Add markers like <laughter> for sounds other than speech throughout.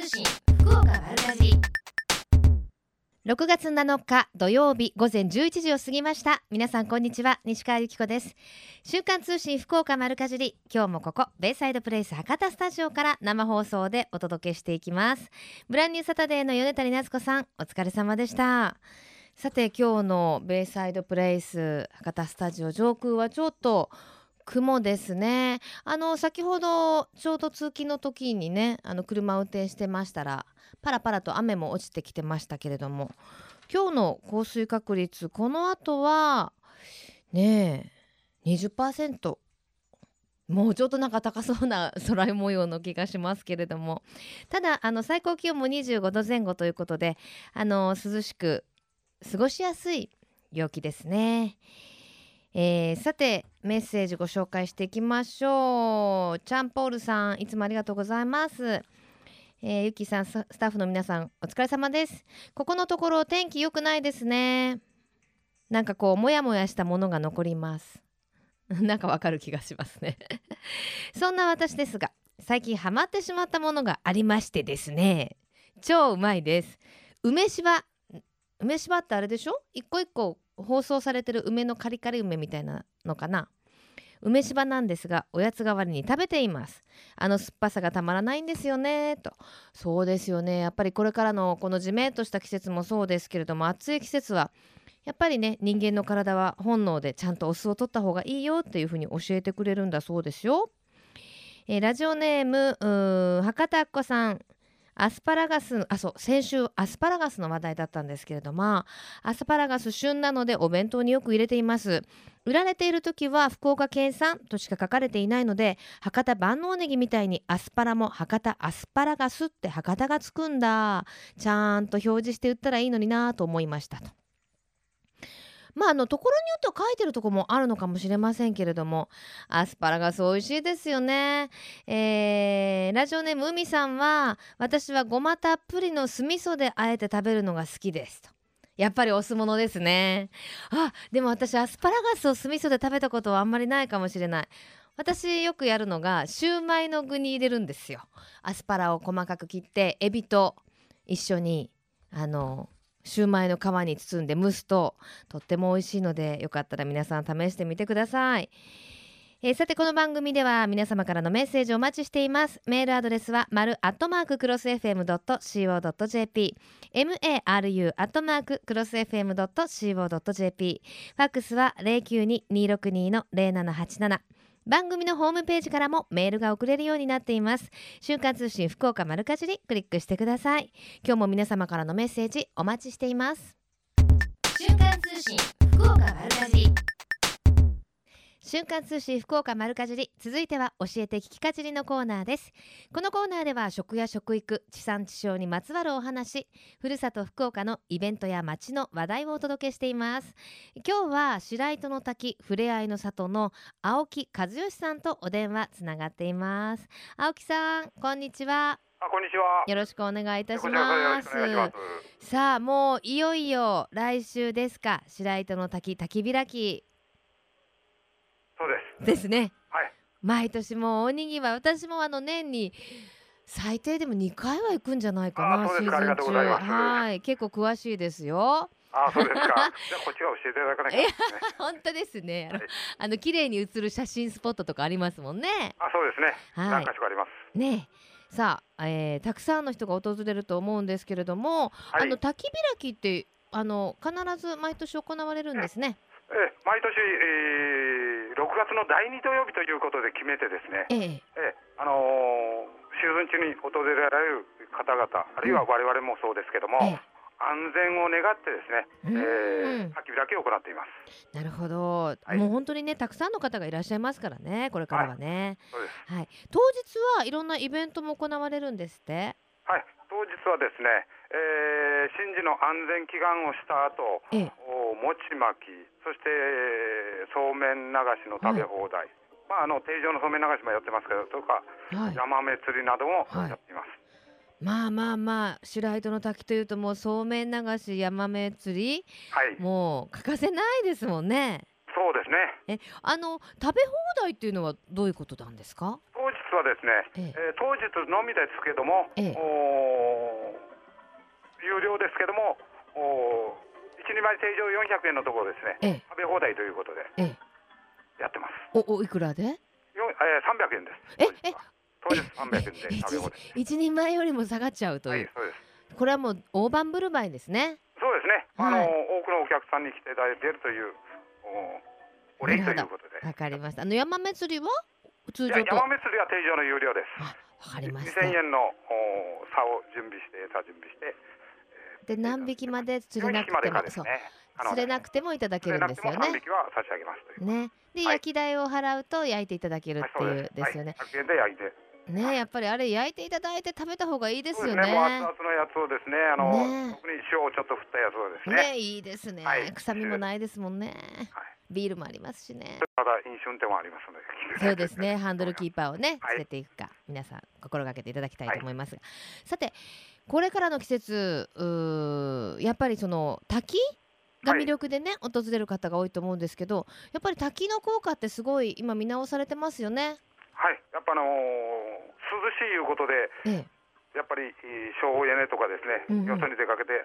通信福岡丸かじり。6月7日土曜日午前11時を過ぎました。皆さんこんにちは西川由紀子です。週刊通信福岡丸かじり。今日もここベイサイドプレイス博多スタジオから生放送でお届けしていきます。ブランニューサタデーの米谷夏子さんお疲れ様でした。さて今日のベイサイドプレイス博多スタジオ上空はちょっと雲ですね。あの先ほどちょうど通勤の時にねあの車を運転してましたらパラパラと雨も落ちてきてましたけれども今日の降水確率この後はねえ20%もうちょっとなんか高そうな空模様の気がしますけれども。ただあの最高気温も25度前後ということであの涼しく過ごしやすい陽気ですね。えー、さてメッセージご紹介していきましょう。チャンポールさんいつもありがとうございます。えー、ゆきさんスタッフの皆さんお疲れ様です。ここのところ天気良くないですね。なんかこうもやもやしたものが残ります。<laughs> なんかわかる気がしますね。<laughs> そんな私ですが最近ハマってしまったものがありましてですね。超うまいです。梅しば梅しばってあれでしょ？一個一個包装されてる梅のカリカリ梅みたいなのかな？梅しばなんですがおやつ代わりに食べています。あの酸っぱさがたまらないんですよねと。そうですよね。やっぱりこれからのこのじめっとした季節もそうですけれども暑い季節はやっぱりね人間の体は本能でちゃんとお酢を取った方がいいよっていうふうに教えてくれるんだそうですよ。えー、ラジオネーム博多っ子さん。アスパラガスあそう先週アスパラガスの話題だったんですけれどもアスパラガス旬なのでお弁当によく入れています。売られている時は福岡県産としか書かれていないので博多万能ネギみたいにアスパラも博多アスパラガスって博多がつくんだ。ちゃんと表示して売ったらいいのになと思いましたと。まああのところによっては書いてるとこもあるのかもしれませんけれどもアスパラガス美味しいですよね、えー、ラジオネーム海さんは私はごまたっぷりの酢味噌であえて食べるのが好きですと。やっぱりお酢物ですね。あでも私アスパラガスを酢味噌で食べたことはあんまりないかもしれない。私よくやるのがシューマイの具に入れるんですよ。アスパラを細かく切ってエビと一緒にあのシューマイの皮に包んで蒸すととっても美味しいのでよかったら皆さん試してみてください。えー、さてこの番組では皆様からのメッセージをお待ちしています。メールアドレスは丸アットマーククロス FM.co.jp maru アットマーククロス FM.co.jp ファックスは092-262の0787番組のホームページからもメールが送れるようになっています。週刊通信福岡丸かじりクリックしてください。今日も皆様からのメッセージお待ちしています。瞬間通信福岡丸かじり瞬間通信福岡丸かじり続いては教えて聞きかじりのコーナーです。このコーナーでは食や食育地産地消にまつわるお話ふるさと福岡のイベントや街の話題をお届けしています。今日は白糸の滝ふれあいの里の青木和義さんとお電話つながっています。青木さんこんにちは。あこんにちは。よろしくお願いいたします。さあもういよいよ来週ですか。白糸の滝滝開きそうです。ですね。はい。毎年もう大にぎわい私もあの年に最低でも2回は行くんじゃないかなシーズンですかありがとうございますはい結構詳しいですよあそうですか。<laughs> じゃあこっちが教えていただかなきゃですね。本当ですねあの,、はいあの綺麗に写る写真スポットとかありますもんねあそうですね。はい何か所かあります。ねえさあ、えーたくさんの人が訪れると思うんですけれども、はい。あの滝開きってあの必ず毎年行われるんですねええ毎年、えー、6月の第2土曜日ということで決めてですね。ええええあのーシーズン中に訪れられる方々あるいは我々もそうですけども、え安全を願ってですね、うんえー、滝開きを行っています。なるほど、はいもう本当にねたくさんの方がいらっしゃいますからねこれからはね、そうです。はい、当日はいろんなイベントも行われるんですって？はい。当日はですね、えー、神事の安全祈願をした後、ええお餅巻き、そしてえーそうめん流しの食べ放題、まああの定常のそうめん流しもやってますけど、とかはい。ヤマメ釣りなどもはいやっています。まあまあまあ白糸の滝というともうそうめん流しヤマメ釣りはい。もう欠かせないですもんね。そうですね。えあの食べ放題っていうのはどういうことなんですか？当日はですね、ええー当日のみですけども、ええおー有料ですけども、おー一人前定常400円のところですね、ええ食べ放題ということでええやってます。おおいくらで？よえー、300円です。え当日は当日300円で一食べ放題。一人前よりも下がっちゃうという、はい、そうです。これはもう大盤振る舞いですねそうですね。あの、はい多くのお客さんに来ていただいているというおお礼ということで。わかりましたあの山祭りは？通常と？山祭りは定常の有料です。あわかりました2000円のお差を準備して餌準備して。で何匹まで釣れな4匹まくてもそう。釣れなくてもいただけるんですよなくても3ね。ね。で、はい。焼き代を払うと焼いていただけるはいっていうです。よね、はい、100円で焼いて。ねやっぱりあれ焼いていただいて食べた方がいいですよねね。もう熱々のやつをですね、あの、ね特に塩をちょっと振ったやつをですね。ねいいですね、はい臭みもないですもんねはい。ビールもありますしねただ飲酒運転もありますので。そうですねハンドルキーパーをねはいつけていくか、皆さん心がけていただきたいと思いますが、さてこれからの季節うーやっぱりその滝が魅力でね、訪れる方が多いと思うんですけどやっぱり滝の効果ってすごい今見直されてますよね。はい。やっぱあのー涼しいいうことで。ええ、やっぱり省エネとかですね、うんうん。よそに出かけて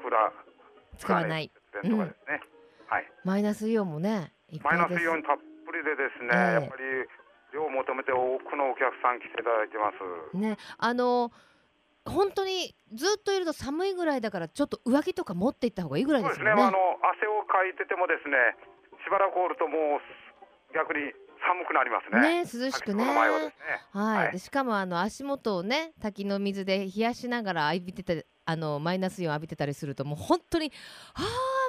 クーラー使わない。マイナスイオンもねマイナスイオンたっぷりでですね、ええ。やっぱり量を求めて多くのお客さん来ていただいてます。ねあの本当にずっといると寒いぐらいだからちょっと上着とか持っていった方がいいぐらいですね、ですよね。まあ、あの汗をかいててもですね、しばらくおるともう逆に寒くなりますね。ね涼しくね。はね、はい、はいでしかもあの足元をね滝の水で冷やしながら浴びてたあのマイナスイオン浴びてたりするともう本当には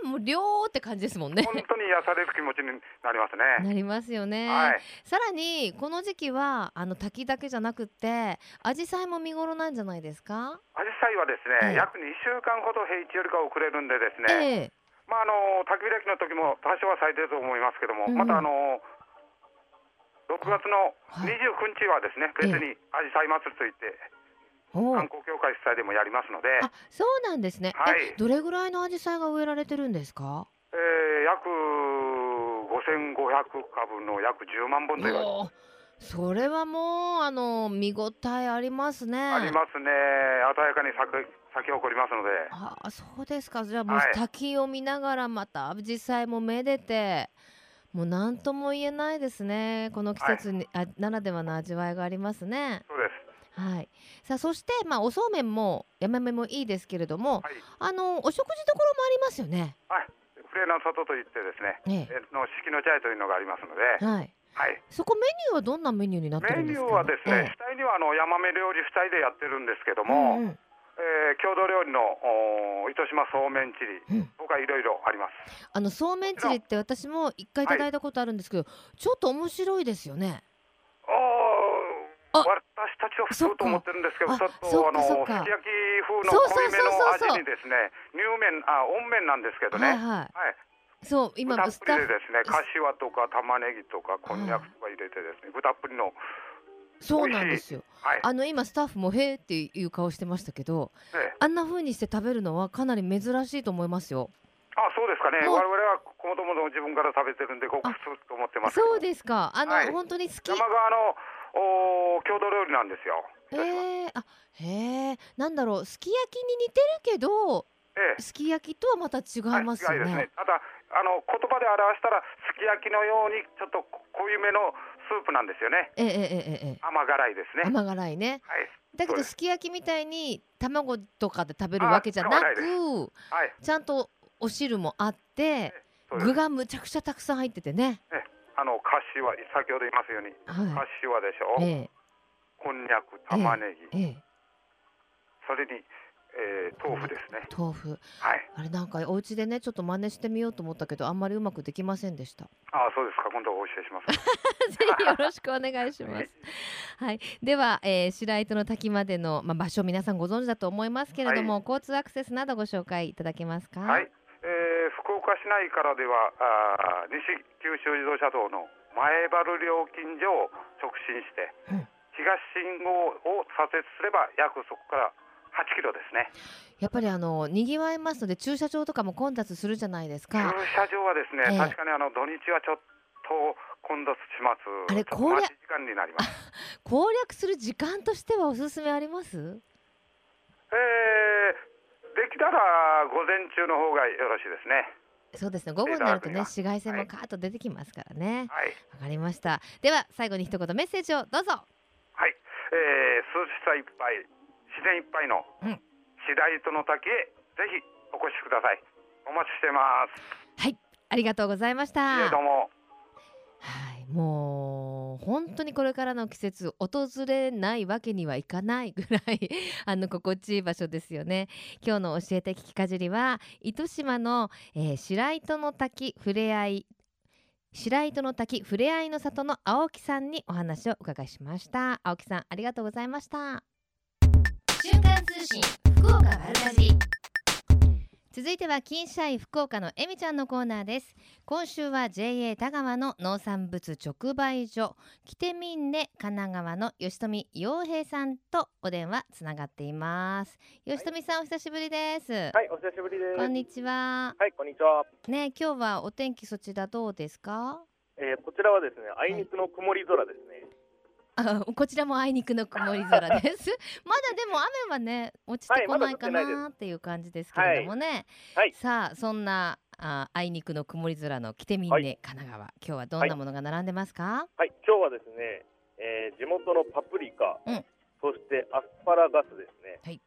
あもう涼って感じですもんね。本当に癒される気持ちになりますね。なりますよね、はい、さらにこの時期はあの滝だけじゃなくって紫陽花も見頃なんじゃないですか？アジサイはですね、ええ約2週間ほど平地よりか遅れるんでですね、ええまああの焚き開きの時も多少は咲いてると思いますけども、うんまたあの6月のはい29日はですね、別にアジサイ祭りといって観光協会主催でもやりますので、あそうなんですね。はい。えどれぐらいの紫陽花が植えられてるんですか？えー約5500株の約10万本と言わそれはもうあの見応えありますね。ありますね、鮮やかに咲く咲き誇りますので、ああそうですか。じゃあもうはい。滝を見ながらまた実際もめでてもう何とも言えないですね。この季節に、あならではの味わいがありますね。そうです。はい。さあそしてまあおそうめんもやめめもいいですけれども、はい、あのお食事どころもありますよね。はい、フレーナの里といってですね、ええ。の四季の茶屋というのがありますので、えはい。はい、そこメニューはどんなメニューになってるメニュんですか？ーはですね、主体にはあのヤマメ料理主体でやってるんですけども、うんうんえー郷土料理のお糸島そうめんチリ、うん。他いろいろあります。あのそうめんチリって私も一回いただいたことあるんですけど、ちょっと面白いですよね。ああ。私たちは普通と思ってるんですけど、ちょっとあのすき焼き風の濃いめの味にですね、乳麺あ温麺なんですけどね、はいはい。はい、そう今豚っぷりでですね、柏とか玉ねぎとかこんにゃくとか入れてですね、豚っぷりのそうなんですよ。はい、あの今スタッフもへーっていう顔してましたけどええ。あんな風にして食べるのはかなり珍しいと思いますよ。あそうですかね、もう。我々は子供の自分から食べてるんで、ごく普通と思ってますそうですか。あの、はい。本当に好き。山側のお郷土料理なんですよ。へえあへえなんだろうすき焼きに似てるけどええ。すき焼きとはまた違いますよはいね。ただあの言葉で表したらすき焼きのようにちょっと濃いめのスープなんですよね。ええええええ、甘辛いですね。甘辛いね。はい。だけどすき焼きみたいに卵とかで食べるわけじゃなく、はい、ちゃんとお汁もあって、具がむちゃくちゃたくさん入っててね。えあの柏先ほど言いますように、はい、かでしょ。ええ、こんにゃく玉ねぎ、ええ、それにえー豆腐ですね。豆腐はい。あれなんかお家でねちょっと真似してみようと思ったけどあんまりうまくできませんでしたあそうですか。今度お教えします。ぜひよろしくお願いします。はい、では、えー、白糸の滝までの、まあ、場所皆さんご存知だと思いますけれども、交通アクセスなどご紹介いただけますか？はい、えー福岡市内からではあー西九州自動車道の前原料金所を直進して、うん東信号を左折すれば約そこから8キロですね。やっぱりあの賑わいますので駐車場とかも混雑するじゃないです駐か。車場はですね、ええ確かにあの土日はちょっと混雑します。あれ攻略時間になります。<laughs> 攻略する時間としてはおすすめあります？えー、できたら午前中の方がよろしいですね。そうですね午後になるとねはい紫外線もカーッと出てきますからねはい。わかりましたでは最後に一言メッセージをどうぞはい。えー、涼しさいっぱい、自然いっぱいのうん。白糸の滝へぜひお越しください。お待ちしてます。はい。ありがとうございました。えーどうも。はい、もう本当にこれからの季節訪れないわけにはいかないぐらい <laughs> あの心地いい場所ですよね。今日の教えて聞きかじりは糸島の、えー白糸の滝ふれあい白糸の滝ふれあいの里の青木さんにお話をお伺いしました。青木さんありがとうございました。瞬間通信福岡丸かじり続いては金社員福岡のえみちゃんのコーナーです今週は JA 田川の農産物直売所キテミンネ神奈川の吉富洋平さんとお電話つながっています吉富さん、お久しぶりです、はい、お久しぶりです。こんにちははい、こんにちは。ね今日はお天気そちらどうですか？えーこちらはですね、あいにくの曇り空ですね。あこちらもあいにくの曇り空です。<laughs> まだでも雨はね落ちてこないかなっていう感じですけれどもね、はいさあそんなああいにくの曇り空のキテミンネ、はい。神奈川今日はどんなものが並んでますか、はい、今日はですね、えー地元のパプリカ、うん。そしてアスパラガスですね。はい。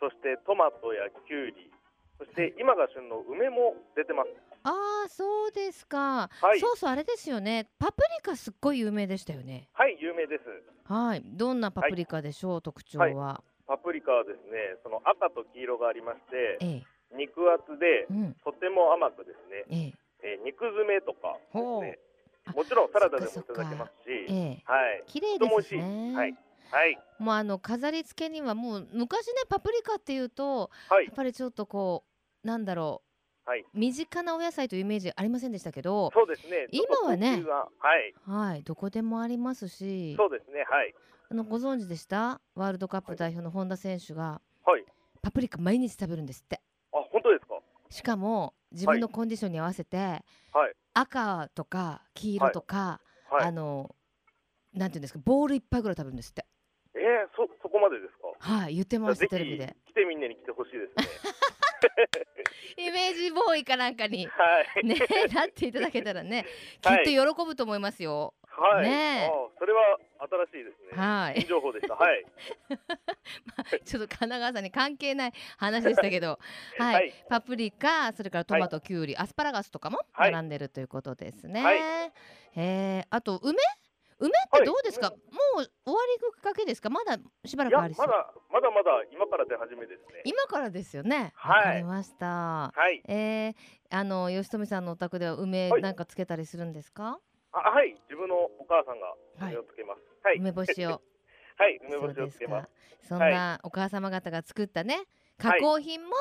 そしてトマトやキュウリ、そして今が旬の梅も出てます。ああそうですか、はい。そうそうあれですよね。パプリカすっごい有名でしたよね。はい、有名です。はい。どんなパプリカでしょう、特徴は、パプリカはですね、その赤と黄色がありまして、ええ。肉厚でうん。とても甘くですね、ええ。えー肉詰めとかですね。あもちろんサラダでもいただけますし、ええ。はい、綺麗です。ね。はい、はい、もうあの飾り付けにはもう昔ねパプリカっていうとはい。やっ、ぱりちょっとこうなんだろう、はい身近なお野菜というイメージありませんでしたけどそうですね。今はねはい、はいどこでもありますしそうですね。はい、あのご存知でした？ワールドカップ代表の本田選手がはい。パプリカ毎日食べるんですってあ、本当ですか？しかも自分のコンディションに合わせて、はい、赤とか黄色とか、はい。あのなんていうんですかボール一杯ぐらい食べるんですってえー、そ、そこまでですか？はい言ってましたぜテレビでひ来てみんなに来てほしいですね。イメージボーイかなんかにはい。ねなっていただけたらねきっはいと喜ぶと思いますよ。はい。ねえあそれは新しいですね。はい新情報でした。はい。<laughs> ちょっと神奈川さんに関係ない話でしたけど、<laughs> はい、はいパプリカ、それからトマト、キュウリ、アスパラガスとかもはい並んでるということですね。はいえーあと梅、梅ってどうですか、もう終わりかけですか、まだしばらくありそう。まだ、まだまだ今から出始めですね。今からですよね。はいわかりました。はい。えー、あの吉富さんのお宅では梅はいなんかつけたりするんですか？あ、はい。自分のお母さんがはい梅をつけます。はい。梅干しを。<laughs> はい。梅干しをつけます。。そんなお母様方が作ったね、加工品も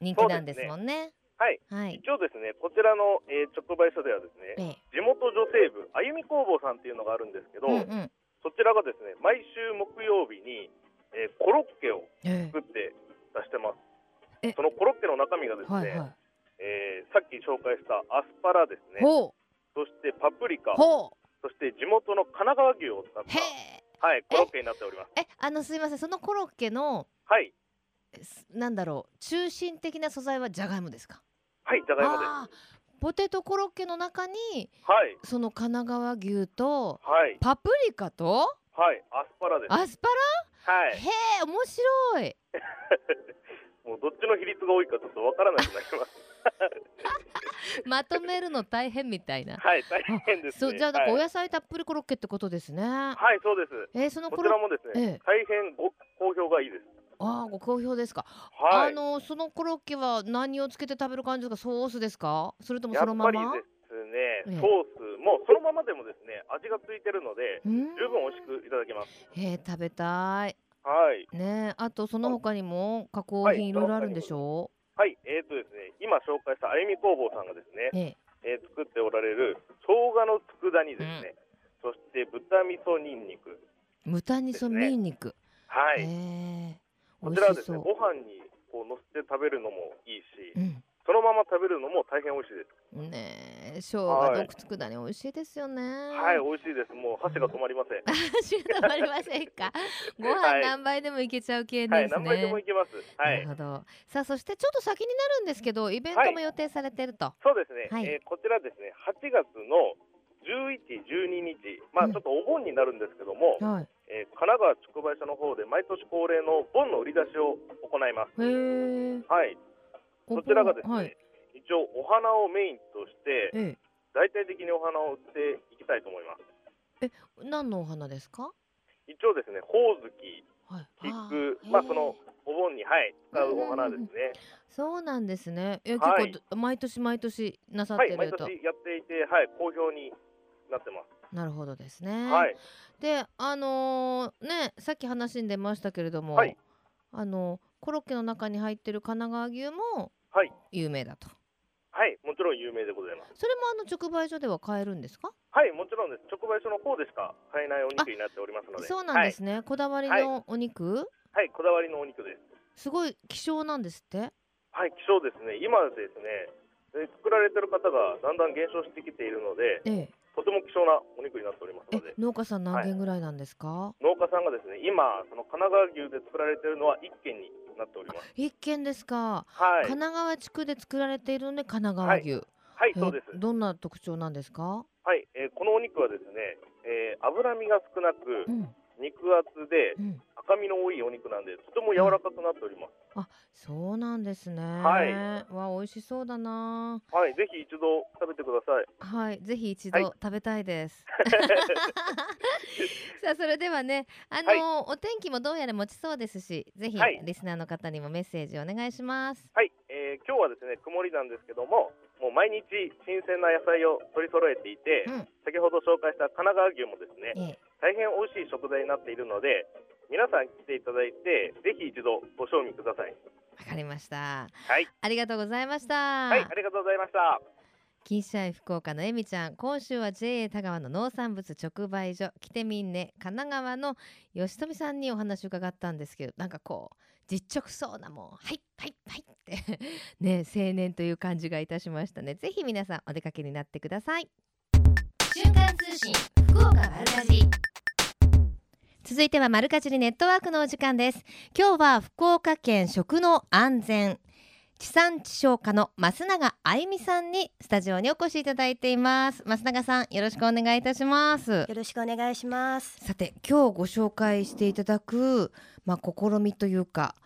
人気なんですもんね。はい。はい。一応ですね、こちらの、えー直売所ではですね、ええ地元女性部あゆみ工房さんっていうのがあるんですけど、うんうん。そちらがですね毎週木曜日に、えーコロッケをえ作って出してます。え。そのコロッケの中身がですね、はいはえーさっき紹介したアスパラですい。ね。ほそしてパプリカ。そして地元の神奈川牛を使っ。た、はい、コロッケになっております。え、あのすいません、そのコロッケのはい。すなんだろう、中心的な素材はじゃがいもですか？はいじゃがいもですポテトコロッケの中にはい。その神奈川牛とはい。パプリカとはい。アスパラです。アスパラ？はい。へえ、面白い。<laughs> もうどっちの比率が多いかちょっとわからなくなります。<laughs> まとめるの大変みたいな。はい大変ですね。そうじゃあなんかおはい、野菜たっぷりコロッケってことですね。はい、そうです。えー、そのこちらもですね、ええ。大変ご好評がいいですあーご好評ですか。はいあのそのコロッケは何をつけて食べる感じですか？ソースですか。それともやっそのまま？ぱりですええね、ソースもそのままでもですね、味がついてるので、うん。十分美味しくいただけます。えー、食べたい。はい。ねえあとその他にも加工はい品いろいろあるんでしょ？はい、えーとですね、今紹介したあゆみ工房さんがですねう。、ええー作っておられる生姜の佃煮ですね、そして豚味噌にんにく。え豚味噌にんにく。はい。ええこちらはですね。ご飯にこう乗せて食べるのもいいし、うん。そのまま食べるのも大変美味しいです。ねえ生姜はいと佃煮美味しいですよねはい、美味しいです。もう箸が止まりません。<laughs> 足が止まりませんか？<laughs> ご飯はい何杯でもいけちゃう系はい、ですね、何杯でもいけます。はないる。ほどさあそしてちょっと先になるんですけどイベントも予定されてると、そうですね。はいえーこちらですね、8月の11、12日、まあうんちょっとお盆になるんですけども、はいえー神奈川直売所の方で毎年恒例の盆の売り出しを行います。はい。おこちらがですね、はい。一応お花をメインとしてええ。大体的にお花を売っていきたいと思います。何のお花ですか？一応ですね、ほおずき、はい。菊まあそのお盆にはい使うお花ですね。そうなんですね。え結はい。構ど毎年毎年なさっはい、てると、毎年やっていて、はい、好評になってます。なるほどですね、はい、であのーねさっき話に出ましたけれども、はいあのコロッケの中に入ってる神奈川牛もはい、有名だとはい、もちろん有名でございます。それもあの直売所では買えるんですか？はい、もちろんです。直売所の方でしか買えないお肉になっておりますので。そうなんですね、こだわりのお肉、はい、はい、こだわりのお肉です。すごい希少なんですって？はい、希少ですね。今ですね、え作られてる方がだんだん減少してきているので、ええとても希少なお肉になっておりますえので、農家さん何軒ぐらいなんですか、農家さんがですね、今その神奈川牛で作られているのは1軒になっております。一軒ですか、はい、神奈川地区で作られているので神奈川牛、はい、えそうです。どんな特徴なんですか、はい、えーこのお肉はですね、えー脂身が少なくうん。肉厚でうん、赤身の多いお肉なんでとても柔らかくなっております。あそうなんですね。はい。わ美味しそうだな。はい、ぜひ一度食べてください。はい。ぜひ一はい。度食べたいです、<laughs> さあそれではねあのお天気もどうやら持ちそうですしぜひはい。リスナーの方にもメッセージお願いします。はい、えー今日はですね曇りなんですけども、もう毎日新鮮な野菜を取り揃えていて、うん。先ほど紹介した神奈川牛もですね、ええ。大変美味しい食材になっているので、皆さん来ていただいて、ぜひ一度ご賞味ください。わかりました。はい、ありがとうございました。はい、ありがとうございました。金シャイ福岡のえみちゃん。今週は JA 田川の農産物直売所。来てみんね。神奈川の吉富さんにお話を伺ったんですけどなんかこう実直そうなもうはいはいはいって。<laughs> ね青年という感じがいたしましたね。ぜひ皆さんお出かけになってください。瞬間通信福岡丸かじり続いてはマルカジリネットワークのお時間です今日は福岡県食の安全地産地消課の増永あゆみさんにスタジオにお越しいただいています増永さんよろしくお願いいたしますよろしくお願いします。さて今日ご紹介していただくまあ試みというか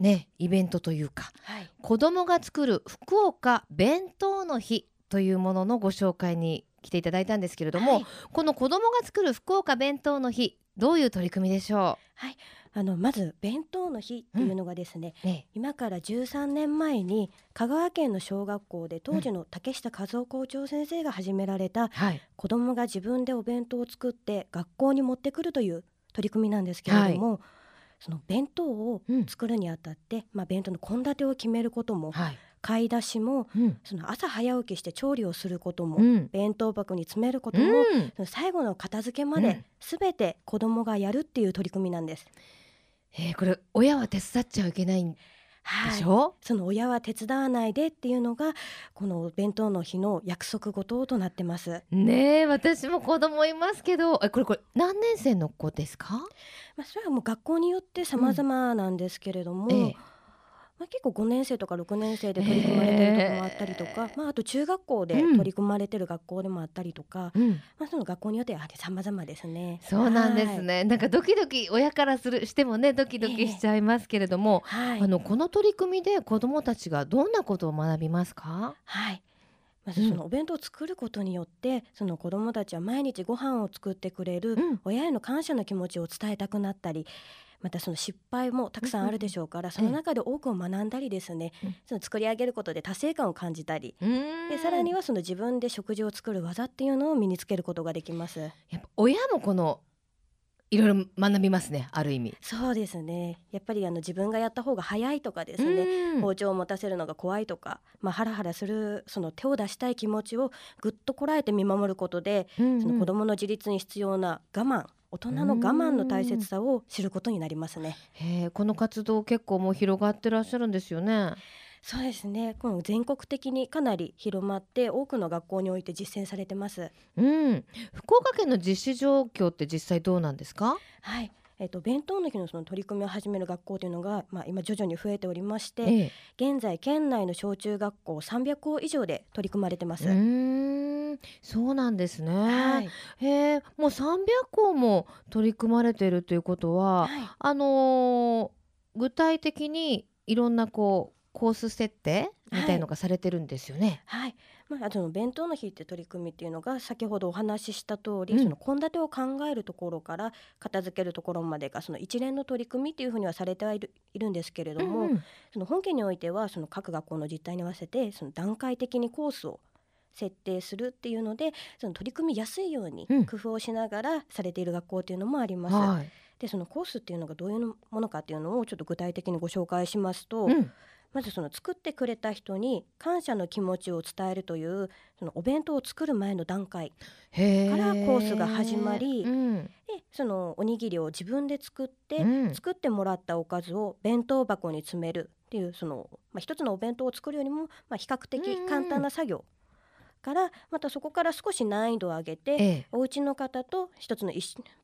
ねイベントというかはい。子供が作る福岡弁当の日というもののご紹介に来ていただいたんですけれども、はいこの子供が作る福岡弁当の日どういう取り組みでしょあのまず弁当の日っていうのがですね、うね今から13年前に香川県の小学校で当時の竹下和夫校長先生が始められたはい。子どもが自分でお弁当を作って学校に持ってくるという取り組みなんですけれども、その弁当をうん。作るにあたって、まあ、弁当の献立を決めることもはい買い出しもうん。その朝早起きして調理をすることも、うん。弁当箱に詰めることうも、ん。その最後の片付けまうん。で全て子どもがやるっていう取り組みなんです。えーこれ親は手伝っちゃいけないんではい。しょ、その親は手伝わないでっていうのがこの弁当の日の約束事となってます。ねえ私も子供いますけど。えこれこれ何年生の子ですか、まあ、それはもう学校によって様々なんですけれども、ええまあ、結構5年生とか6年生で取り組まれてるところもあったりとか、まあ、あと中学校でうん。取り組まれてる学校でもあったりとか、うん。まあ、その学校によっては様々ですね。そうなんですね、なんかドキドキ親からするしてもねドキドキしちゃいますけれども、はい。はいあのこの取り組みで子どもたちがどんなことを学びますか？はい。まずそのお弁当を作ることによって、その子どもたちは毎日ご飯を作ってくれるうん。親への感謝の気持ちを伝えたくなったりまたその失敗もたくさんあるでしょうから、その中で多くを学んだりですね、うん。その作り上げることで達成感を感じたり、でさらにはその自分で食事を作る技っていうのを身につけることができます。やっぱ親もこのいろいろ学びますねある意味。そうですね。やっぱりあの自分がやった方が早いとかですね、うん。包丁を持たせるのが怖いとか、まあ、ハラハラするその手を出したい気持ちをぐっとこらえて見守ることで、うんその子どもの自立に必要な我慢大人の我慢の大切さを知ることになりますね。へえこの活動結構もう広がってらっしゃるんですよね。そうですね。この全国的にかなり広まって多くの学校において実践されてます。うん、福岡県の実施状況って実際どうなんですか？はいえっと弁当の日のその取り組みを始める学校というのが、まあ、今徐々に増えておりまして、ええ。現在県内の小中学校300校以上で取り組まれてます。うーん。そうなんですね、はい、へえもう300校も取り組まれているということは、はい。あのー具体的にいろんなこうコース設定みたいのがされてるんですよね。はいまあ、あとの弁当の日って取り組みっていうのが先ほどお話しした通り、うん。その献立を考えるところから片付けるところまでがその一連の取り組みっていうふうにはされてはいるいるんですけれども、うんその本件においてはその各学校の実態に合わせてその段階的にコースを設定するっていうのでその取り組みやすいようにうん。工夫をしながらされている学校っていうのもあります。はい。でそのコースっていうのがどういうものかっていうのをちょっと具体的にご紹介しますと、うんまずその作ってくれた人に感謝の気持ちを伝えるというそのお弁当を作る前の段階からコースが始まりうん。でそのおにぎりを自分で作って、うん。作ってもらったおかずを弁当箱に詰めるっていうその、まあ、一つのお弁当を作るよりも、まあ、比較的簡単な作業からまたそこから少し難易度を上げて、ええ。お家の方と一つの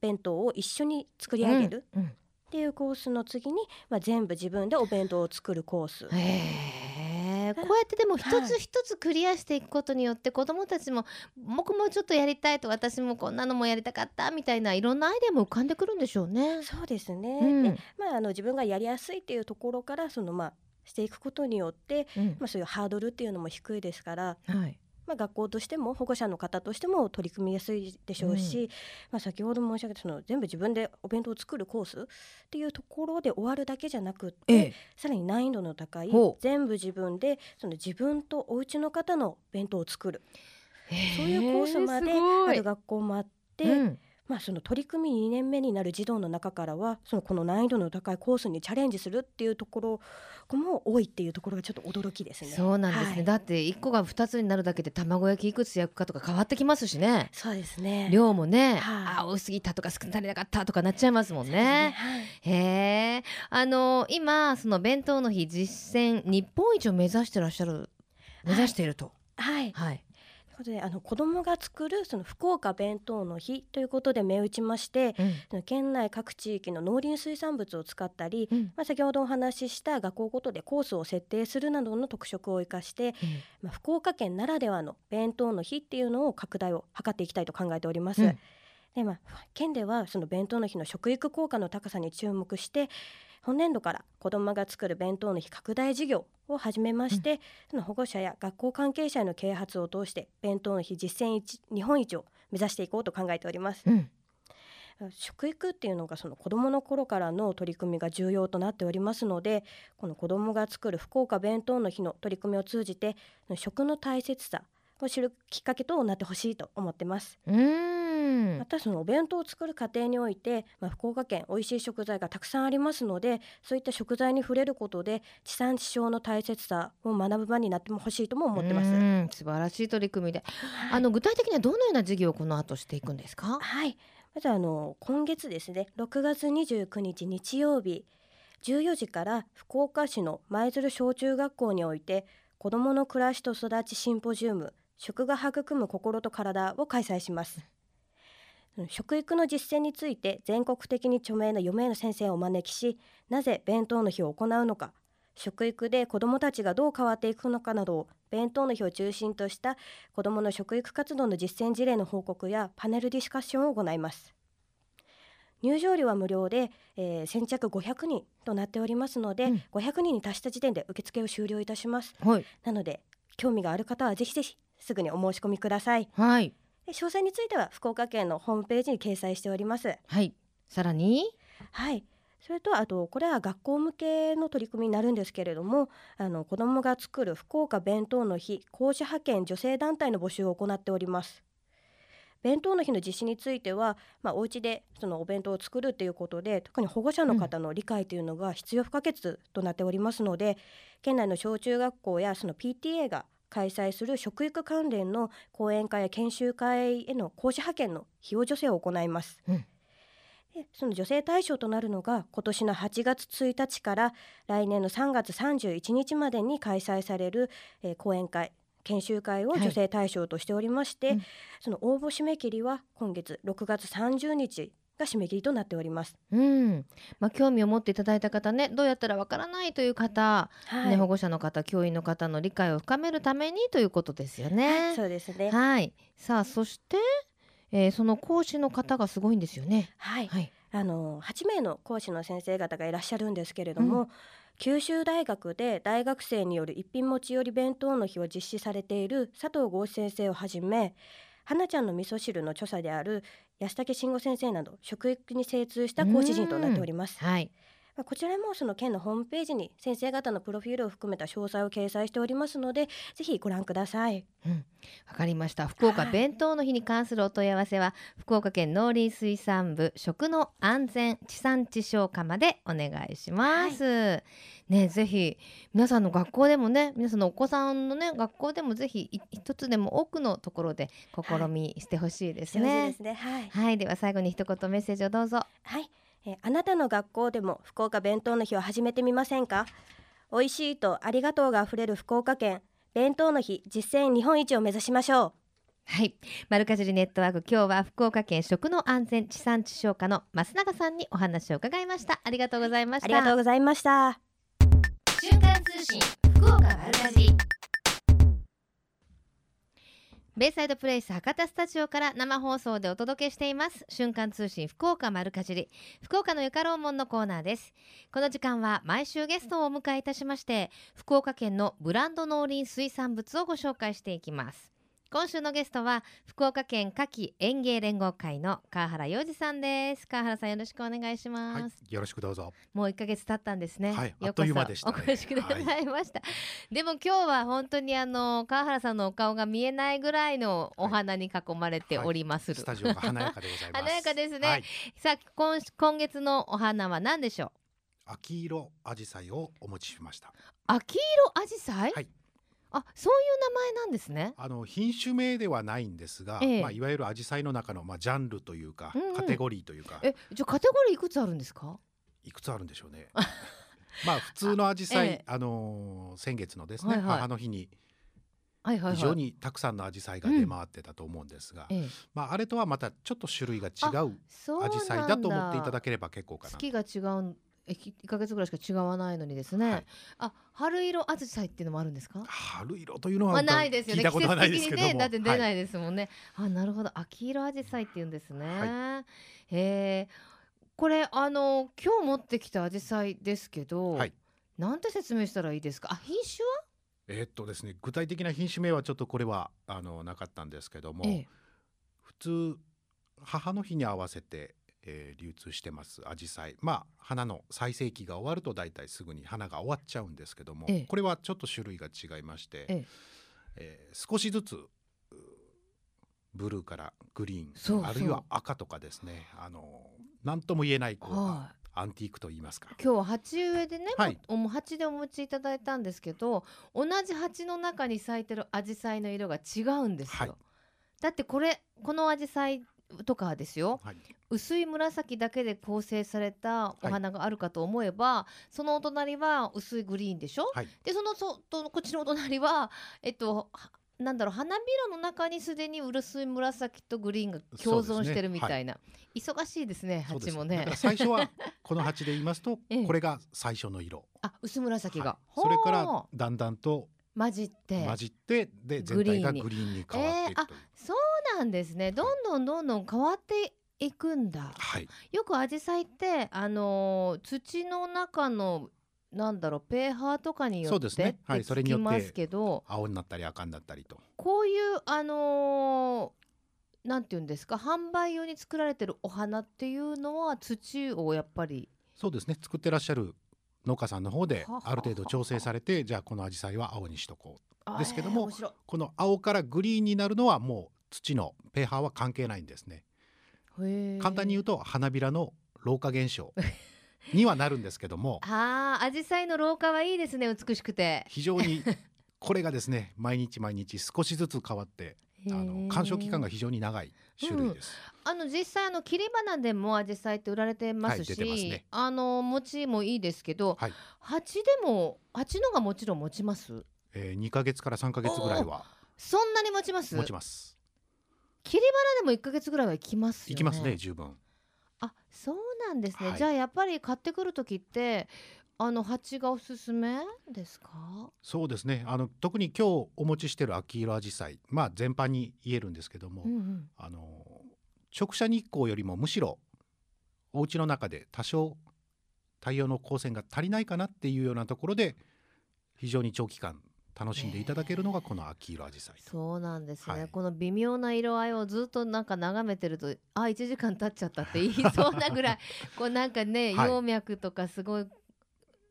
弁当を一緒に作り上げる。うん。うんっていうコースの次に、まあ、全部自分でお弁当を作るコース。こうやってでも一つ一つクリアしていくことによって子どもたちも僕もちょっとやりたいと私もこんなのもやりたかったみたいないろんなアイデアも浮かんでくるんでしょうね。そうですね、うん。でまあ、あの自分がやりやすいっていうところからその、まあ、していくことによって、うん。まあ、そういうハードルっていうのも低いですから、はいまあ、学校としても保護者の方としても取り組みやすいでしょうし、まあ、先ほど申し上げたその全部自分でお弁当を作るコースっていうところで終わるだけじゃなくって、ええ。さらに難易度の高い全部自分でその自分とお家の方の弁当を作る。そういうコースまである学校もあって、うんまあ、その取り組み2年目になる児童の中からはそのこの難易度の高いコースにチャレンジするっていうところも多いっていうところがちょっと驚きですね。そうなんですね、はいだって1個が2つになるだけで卵焼きいくつ焼くかとか変わってきますしねそうですね。量もね、はいあ多すぎたとか少なりなかったとかなっちゃいますもんそうですね。はいへえあの今その弁当の日実践日本一を目指してらっしゃる目指していると。はい、はい。ことであの子どもが作るその福岡弁当の日ということで目打ちましてうん。県内各地域の農林水産物を使ったり、うん。まあ、先ほどお話しした学校ごとでコースを設定するなどの特色を生かして、まあ、福岡県ならではの弁当の日っていうのを拡大を図っていきたいと考えております。うん。でまあ、県ではその弁当の日の食育効果の高さに注目して本年度から子どもが作る弁当の日拡大事業を始めまして、その保護者や学校関係者への啓発を通して弁当の日実践一日本一を目指していこうと考えております。うん食育っていうのがその子どもの頃からの取り組みが重要となっておりますのでこの子どもが作る福岡弁当の日の取り組みを通じて食の大切さを知るきっかけとなってほしいと思ってます。うーんまたそのお弁当を作る過程において、まあ、福岡県美味しい食材がたくさんありますのでそういった食材に触れることで地産地消の大切さを学ぶ場になってほしいとも思ってます。うん素晴らしい取り組みで、あの具体的にはどのような事業をこの後していくんですか？はい。まずあの今月ですね、6月29日日曜日14時から福岡市の舞鶴小中学校において子どもの暮らしと育ちシンポジウム食が育む心と体を開催します。食育の実践について全国的に著名な4名の先生をお招きしなぜ弁当の日を行うのか食育で子どもたちがどう変わっていくのかなどを弁当の日を中心とした子どもの食育活動の実践事例の報告やパネルディスカッションを行います。入場料は無料で、えー先着500人となっておりますので、うん。500人に達した時点で受付を終了いたします。はい。なので興味がある方はぜひぜひすぐにお申し込みください。はい。で詳細については福岡県のホームページに掲載しておりますはい。さらに？はい。それとあとこれは学校向けの取り組みになるんですけれどもあの子どもが作る福岡弁当の日講師派遣女性団体の募集を行っております弁当の日の実施については、まあ、お家でそのお弁当を作るということで特に保護者の方の理解というのが必要不可欠となっておりますので、県内の小中学校やその PTA が開催する食育関連の講演会や研修会への講師派遣の費用助成を行います。うん。でその女性対象となるのが今年の8月1日から来年の3月31日までに開催される、えー講演会研修会をはい。女性対象としておりまして、うん。その応募締め切りは今月6月30日が締め切りとなっております。うん、まあ興味を持っていただいた方ねどうやったらわからないという方、はい、ね保護者の方教員の方の理解を深めるためにということですよね。そうですね。はい。さあそして、えーその講師の方がすごいんですよね。はい、はい。あの8名の講師の先生方がいらっしゃるんですけれども、九州大学で大学生による一品持ち寄り弁当の日を実施されている佐藤剛志先生をはじめ花ちゃんの味噌汁の著者である安武慎吾先生など職域に精通した講師陣となっております。はい。まあこちらもその県のホームページに先生方のプロフィールを含めた詳細を掲載しておりますのでぜひご覧ください。うん。わかりました。福岡はい弁当の日に関するお問い合わせは福岡県農林水産部食の安全地産地消課までお願いします。ねぜひ皆さんの学校でもね皆さんのお子さんのね学校でもぜひい一つでも多くのところで試みしてほしいですね。ですね。はい。はい、では最後に一言メッセージをどうぞ。はい、えーあなたの学校でも福岡弁当の日を始めてみませんか？美味しいとありがとうがあふれる福岡県弁当の日実践日本一を目指しましょう。はい、マルカジュリネットワーク今日は福岡県食の安全地産地消課の増永さんにお話を伺いました。ありがとうございました。ありがとうございました。瞬間通信福岡丸かじりベイサイドプレイス博多スタジオから生放送でお届けしています。瞬間通信福岡丸かじり。福岡のゆかろうもんのコーナーです。この時間は毎週ゲストをお迎えいたしまして福岡県のブランド農林水産物をご紹介していきます。今週のゲストは福岡県夏季園芸連合会の川原洋二さんです川原さんよろしくお願いします、はい、よろしくどうぞ。もう1ヶ月経ったんですね。はいあっという間でしたねお越しくださいました。でも今日は本当にあの川原さんのお顔が見えないぐらいのお花に囲まれておりまする。スタジオが華やかでございます。華やかですねはい、さあ今今月のお花は何でしょう？秋色紫陽花をお持ちしました。秋色アジサイ。はいあ、そういう名前なんですね。あの品種名ではないんですが、ええまあいわゆる紫陽花の中のまあジャンルというか、うんうんカテゴリーというか、え、じゃあカテゴリーいくつあるんですか？いくつあるんでしょうね。<laughs> まあ普通の紫陽花、ええあのー先月のですね、はいはい母の日にはいはいはい。非常にたくさんの紫陽花が出回ってたと思うんですが、ええ、まああれとはまたちょっと種類が違う紫陽花だと思っていただければ結構かな。月が違う。え、き一ヶ月ぐらいしか違わないのにですね。はいあ、春色アジサイっていうのもあるんですか？春色というのはまあないですよね。聞いたことはないですけども、季節的にね、だって出なはいいですもんね。あ、なるほど。秋色アジサイって言うんですね。はへえ。これあの今日持ってきたアジサイですけど、はいなんて説明したらいいですか？あ、品種は？えーっとですね具体的な品種名はちょっとこれはあのなかったんですけども、ええ普通母の日に合わせて、えー流通してますアジサイ。まあ花の最盛期が終わると大体すぐに花が終わっちゃうんですけども、ええ。これはちょっと種類が違いまして、ええ。えー少しずつうブルーからグリーンあるいは赤とかですねあの何とも言えないこう、はアンティークと言いますか。今日は鉢植えでね、はい。おも鉢でお持ちいただいたんですけど同じ鉢の中に咲いてるアジサイの色が違うんですよ、はい。だってこれこのアジサイとかはですよ。はい、薄い紫だけで構成されたお花があるかと思えば、そのお隣は薄いグリーンでしょ、はい。でそのそとこっちのお隣はえっとはなんだろう花びらの中にすでに薄い紫とグリーンが共存してるみたいな、忙しいですね鉢もね。最初はこの鉢で言いますと、<laughs> ええ。これが最初の色。あ薄紫が、はい。それからほだんだんとう混じって。混じってで全体がグリーンに。変わっていくという、そうなんですね。どんどんどんどん変わっていくんだ。はい。よくアジサイってあのー土の中のなんだろう pH とかによそうってですね。はいそれによって聞きますけど、青になったり赤になったりと。こういうあのーなんて言うんですか販売用に作られてるお花っていうのは土をやっぱりそうですね。作ってらっしゃる農家さんの方である程度調整されてじゃあこの紫陽花は青にしとこう。ですけどもこの青からグリーンになるのはもう土の pH は関係ないんですね。簡単に言うと花びらの老化現象 <laughs> にはなるんですけども。あーアジサイの廊下はいいですね美しくて。非常にこれがですね毎日毎日少しずつ変わってあの鑑賞期間が非常に長い種類です。あの実際あの切り花でも紫陽花って売られてますし、はいすね。あの餅もいいですけど、はい。鉢でも鉢のがもちろん持ちます？えー、2ヶ月から3ヶ月ぐらいはそんなに持ちます？持ちます。切り花でも1ヶ月ぐらいはいきますよね。いきますね十分。あそうなんですね、はい。じゃあやっぱり買ってくる時ってあの鉢がおすすめですか？そうですね。あの特に今日お持ちしている秋色アジサイ、まあ全般に言えるんですけども、うんうん。あの直射日光よりもむしろお家の中で多少太陽の光線が足りないかなっていうようなところで非常に長期間楽しんでいただけるのがこの秋色アジサイと。そうなんですね、はい。この微妙な色合いをずっとなんか眺めてるとあ1時間経っちゃったって言い <laughs> そうなぐらい。こうなんかね、はい。葉脈とかすごい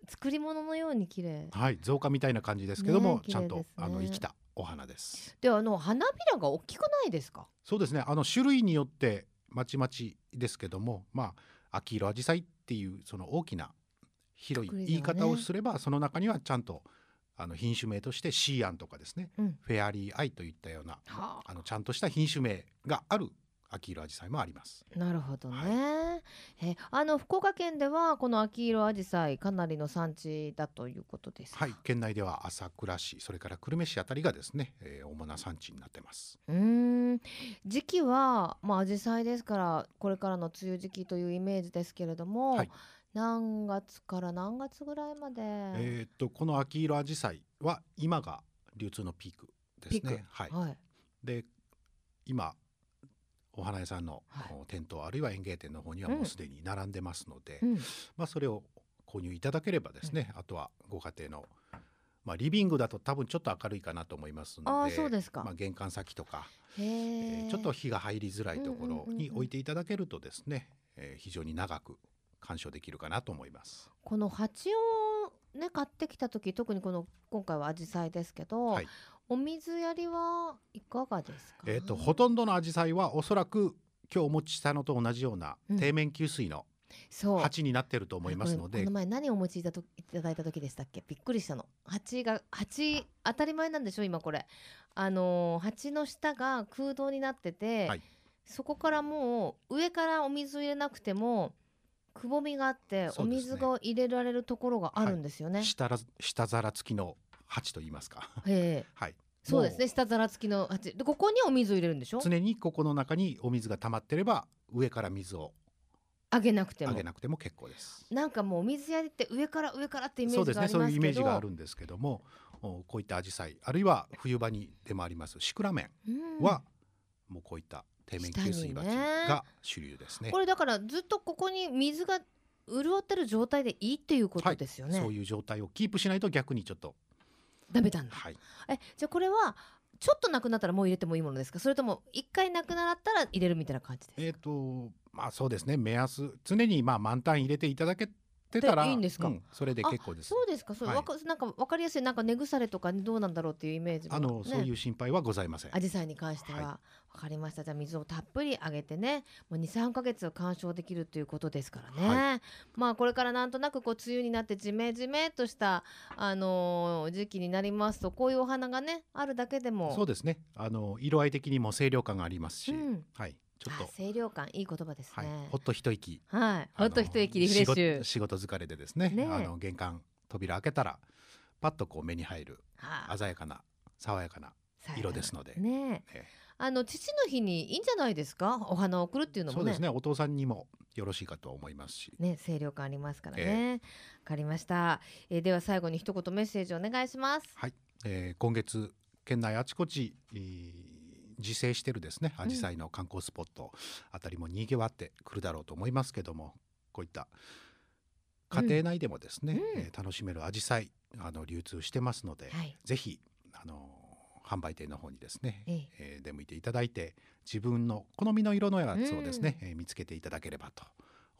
作り物のように綺麗。はい、造花みたいな感じですけども、ねえちゃんと、あの生きたお花です。であの花びらが大きくないですか？そうですね。あの種類によってまちまちですけども、まあ秋色アジサイっていうその大きな広い言い方をすれば、その中にはちゃんとあの品種名としてシーアンとかですね、うん。フェアリーアイといったようなはあのちゃんとした品種名がある秋色アジサイもあります。なるほどね、はえあの福岡県ではこの秋色アジサイかなりの産地だということですか？はい、県内では朝倉市、それから久留米市あたりがですね、えー主な産地になってます。うーん。時期はまあ紫陽花ですからこれからの梅雨時期というイメージですけれども、はい。何月から何月ぐらいまで、えーっとこの秋色アジサイは今が流通のピークですピーク。ね。はい。はい、で今お花屋さんの、はい。お店頭あるいは園芸店の方にはうん。もうすでに並んでますので、うん。まあそれを購入いただければですね、あとはご家庭のまあリビングだと多分ちょっと明るいかなと思いますので、あーそうですか。まあ玄関先とか、へええーちょっと日が入りづらいところうんうんうんうんに置いていただけるとですね、えー非常に長く鑑賞できるかなと思います。この鉢をね買ってきた時特にこの今回は紫陽花ですけど、はいお水やりはいかがですか？えー、とほとんどのアジサイはおそらく今日お持ちしたのと同じようなうん。底面給水のそう。鉢になってると思いますので、これこの前何をお持ちいたといただいた時でしたっけ？びっくりしたの。鉢が鉢当たり前なんでしょ今これ。あのー鉢の下が空洞になってて、はい。そこからもう上からお水を入れなくてもくぼみがあって、ね。水が入れられるところがあるんですよね、下ら下皿付きの鉢と言いますか。<laughs> はい。そうですね。下皿付きの鉢でここにお水を入れるんでしょ？常にここの中にお水が溜まってれば上から水をあげなくても。あげなくても結構です。なんかもうお水やりって上から上からってイメーそうですジがありますけど。ね。そういうイメージがあるんですけどもおこういったアジサイあるいは冬場に出回りますシクラメンうん。は、もうこういった底面給水鉢が主流ですね。これだからずっとここに水が潤ってる状態でいいっていうことですよね。そういう状態をキープしないと逆にちょっとダメなんだ。はいえじゃあこれはちょっとなくなったらもう入れてもいいものですか？それとも一回なくなったら入れるみたいな感じですか？えっ、とまあそうですね目安常にまあ満タン入れていただけてたらでいいんですか？うんそれで結構です。そうですか。そう、はい。わかなんかわかりやすい。なんか根腐れとかどうなんだろうっていうイメージも、あの、そういう心配はございません。アジサイに関しては、はい。わかりました。じゃあ水をたっぷりあげてね。もう23ヶ月鑑賞できるということですからね、はまあこれからなんとなくこう梅雨になってジメジメっとしたあのー時期になりますとこういうお花がねあるだけでも。そうですね。あの色合い的にも清涼感がありますし、うん。はいちょっあと清涼感いい言葉ですはい。ねほっと一息。はい、ほっと一息リフレッシュ。仕事疲れでですね。あの玄関扉開けたらパッとこう目に入るはあ。鮮やかな爽やかな色ですので。ねえ。えあの父の日にいいんじゃないですか？お花を贈るっていうのもね。そうですね。お父さんにもよろしいかと思いますし。ね清涼感ありますからね。わ、かりました、えーでは最後に一言メッセージお願いします。はい、えー今月県内あちこち、えー自生してるですね。アジサイの観光スポット。あたりもにぎわってくるだろうと思いますけども。こういった家庭内でもですね、うん。えー楽しめるアジサイあの流通してますので、はい。ぜひあの販売店の方にですね、ええ。えー出向いていただいて自分の好みの色のやつをですね、えー見つけていただければと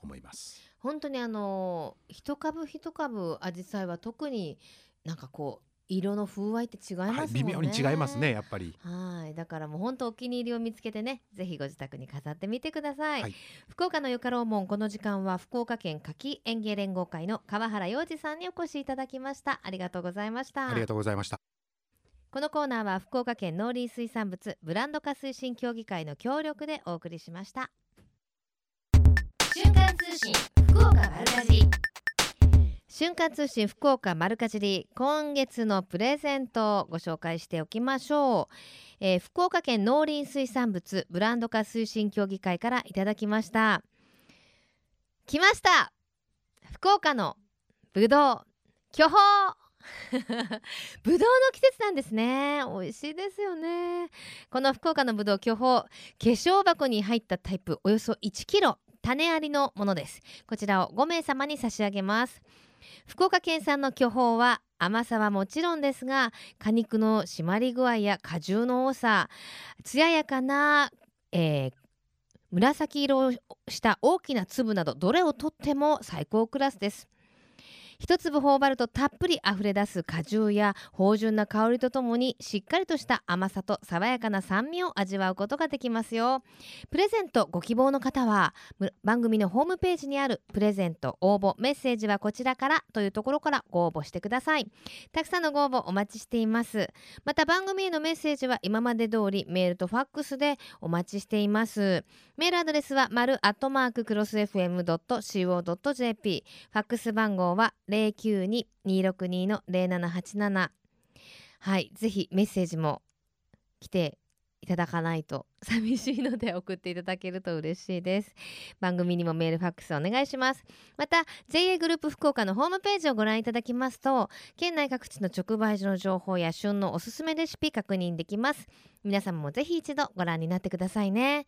思います。本当にあのー一株一株アジサイは特になんかこう色の風合いって違いますもんね、はい、微妙に違いますねやっぱり。はい、だからもう本当お気に入りを見つけてね、ぜひご自宅に飾ってみてください。はい福岡のよかろうもん、この時間は福岡県柿園芸連合会の川原洋二さんにお越しいただきました。ありがとうございました。ありがとうございました。このコーナーは福岡県農林水産物ブランド化推進協議会の協力でお送りしました瞬間通信福岡丸かじり瞬間通信福岡丸かじり今月のプレゼントをご紹介しておきましょう、えー福岡県農林水産物ブランド化推進協議会からいただきました。来ました。福岡のぶどう巨峰。<laughs> ぶどうの季節なんですね。美味しいですよね。この福岡のぶどう巨峰化粧箱に入ったタイプおよそ1キロ種ありのものです。こちらを5名様に差し上げます。福岡県産の巨峰は甘さはもちろんですが果肉の締まり具合や果汁の多さ艶やかな、えー紫色をした大きな粒などどれをとっても最高クラスです。一粒頬張るとたっぷり溢れ出す果汁や芳醇な香りとともにしっかりとした甘さと爽やかな酸味を味わうことができますよ。プレゼントご希望の方は番組のホームページにあるプレゼント応募メッセージはこちらからというところからご応募してください。たくさんのご応募お待ちしています。また番組へのメッセージは今まで通りメールとファックスでお待ちしています。メールアドレスは丸アットマーククロス FM.co.jp ファックス番号は092-262-0787はいぜひメッセージも来ていただかないと寂しいので送っていただけると嬉しいです。番組にもメールファックスお願いします。また JA グループ福岡のホームページをご覧いただきますと県内各地の直売所の情報や旬のおすすめレシピ確認できます。皆様もぜひ一度ご覧になってくださいね。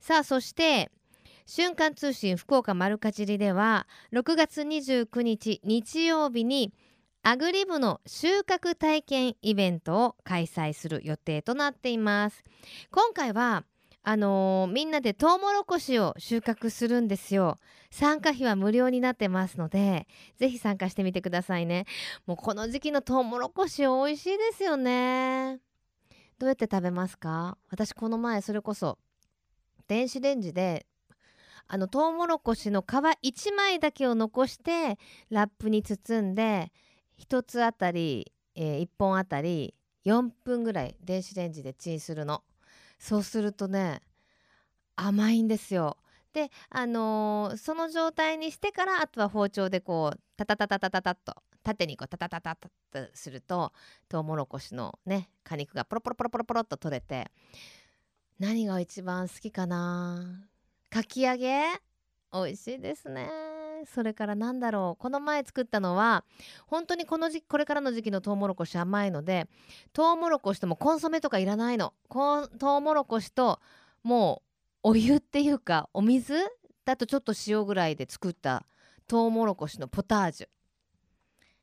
さあそして瞬間通信福岡丸かじりでは6月29日日曜日にアグリ部の収穫体験イベントを開催する予定となっています。今回はあのーみんなでトウモロコシを収穫するんですよ。参加費は無料になってますのでぜひ参加してみてくださいね。もうこの時期のトウモロコシ美味しいですよね。どうやって食べますか？私この前それこそ電子レンジであのトウモロコシの皮1枚だけを残してラップに包んで1つあたり、え1本あたり4分ぐらい電子レンジでチンするの。そうするとね甘いんですよ。であのーその状態にしてからあとは包丁でこうタタタタタタタッと縦にこうタタタタタッとするとトウモロコシのね果肉がポロポロポロポロポロっと取れて何が一番好きかなかき揚げ？美味しいですね。それからなんだろう？この前作ったのは本当にこの時期これからの時期のトウモロコシ甘いのでトウモロコシともコンソメとかいらないの。こんトウモロコシともうお湯っていうかお水だとちょっと塩ぐらいで作ったトウモロコシのポタージュ。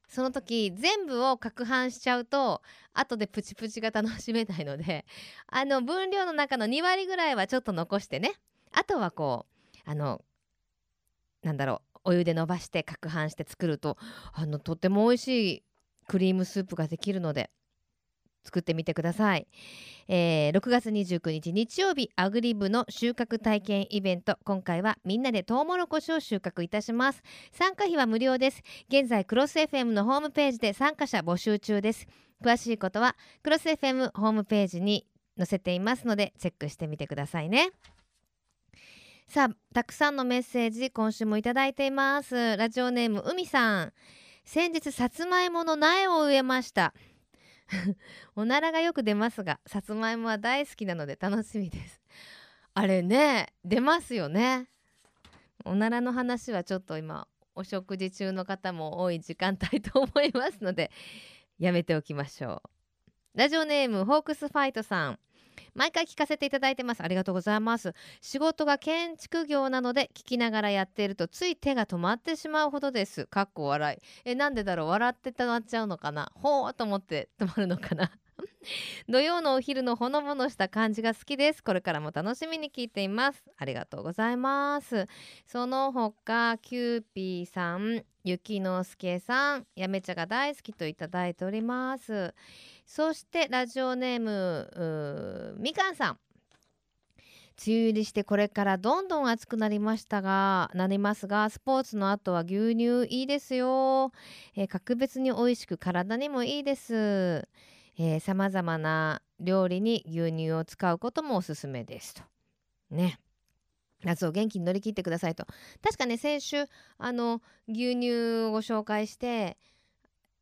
その時全部を攪拌しちゃうと後でプチプチが楽しめないのであの分量の中の2割ぐらいはちょっと残してね。あとはこうあのなんだろうお湯で伸ばして攪拌して作るとあのとっても美味しいクリームスープができるので作ってみてください、えー6月29日日曜日アグリ部の収穫体験イベント。今回はみんなでトウモロコシを収穫いたします。参加費は無料です。現在クロス FM のホームページで参加者募集中です。詳しいことはクロス FM ホームページに載せていますのでチェックしてみてくださいね。さあたくさんのメッセージ今週もいただいています。ラジオネーム海さん。先日さつまいもの苗を植えました。<laughs> おならがよく出ますがさつまいもは大好きなので <laughs> 楽しみです。あれね出ますよね。おならの話はちょっと今お食事中の方も多い時間帯と思いますのでやめておきましょう。ラジオネームホークスファイトさん。毎回聞かせていただいてます。ありがとうございます。仕事が建築業なので聞きながらやっているとつい手が止まってしまうほどです。かっこ笑い。えなんでだろう？笑ってたまっちゃうのかな？ほーと思って止まるのかな？<laughs> 土曜のお昼のほのぼのした感じが好きです。これからも楽しみに聞いています。ありがとうございます。その他キューピーさんゆきのすけさんやめ茶が大好きといただいております。そしてラジオネームーみかんさん。梅雨入りしてこれからどんどん暑くなりましたがなりますがスポーツの後は牛乳いいですよ、えー格別に美味しく体にもいいです。さまざまな料理に牛乳を使うこともおすすめですと。ね。夏を元気に乗り切ってくださいと確かね先週あの牛乳をご紹介して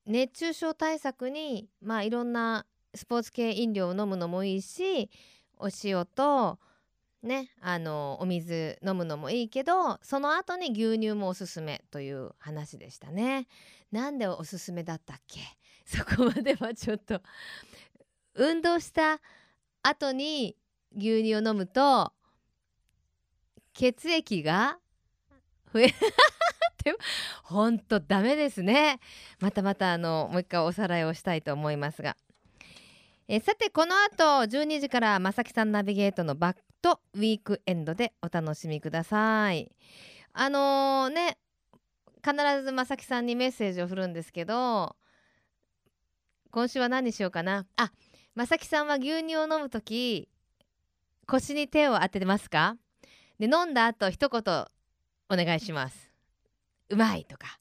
熱中症対策にまあいろんなスポーツ系飲料を飲むのもいいしお塩とねあのお水飲むのもいいけどその後に牛乳もおすすめという話でしたね。なんでおすすめだったっけ？そこまではちょっと。運動した後に牛乳を飲むと血液が増えってほんとダメですね。またまたあのもう一回おさらいをしたいと思いますが。えさてこの後12時からまさきさんナビゲートのバックとウィークエンドでお楽しみください。あのー、ね必ずまさきさんにメッセージを振るんですけど今週は何にしようかな？あまさきさんは牛乳を飲む時腰に手を当ててますか？で飲んだ後一言お願いします。うまいとか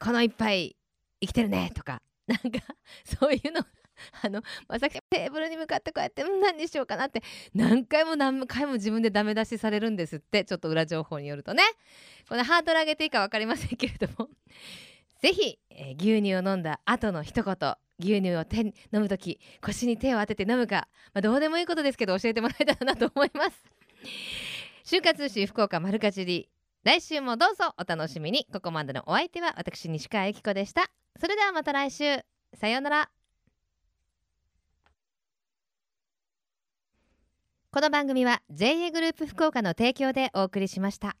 この一杯生きてるねとかなんか <laughs> そういうのあのまさきテーブルに向かってこうやって何にしようかなって何回も何回も自分でダメ出しされるんですってちょっと裏情報によるとね。このハードル上げていいか分かりませんけれども。是非、えー、牛乳を飲んだ後の一言牛乳を手飲む時腰に手を当てて飲むか、まあ、どうでもいいことですけど教えてもらえたらなと思います。<laughs> 就活通信福岡丸かじり来週もどうぞお楽しみに。ここまでのお相手は私西川由紀子でした。それではまた来週。さようなら。この番組は JA グループ福岡の提供でお送りしました。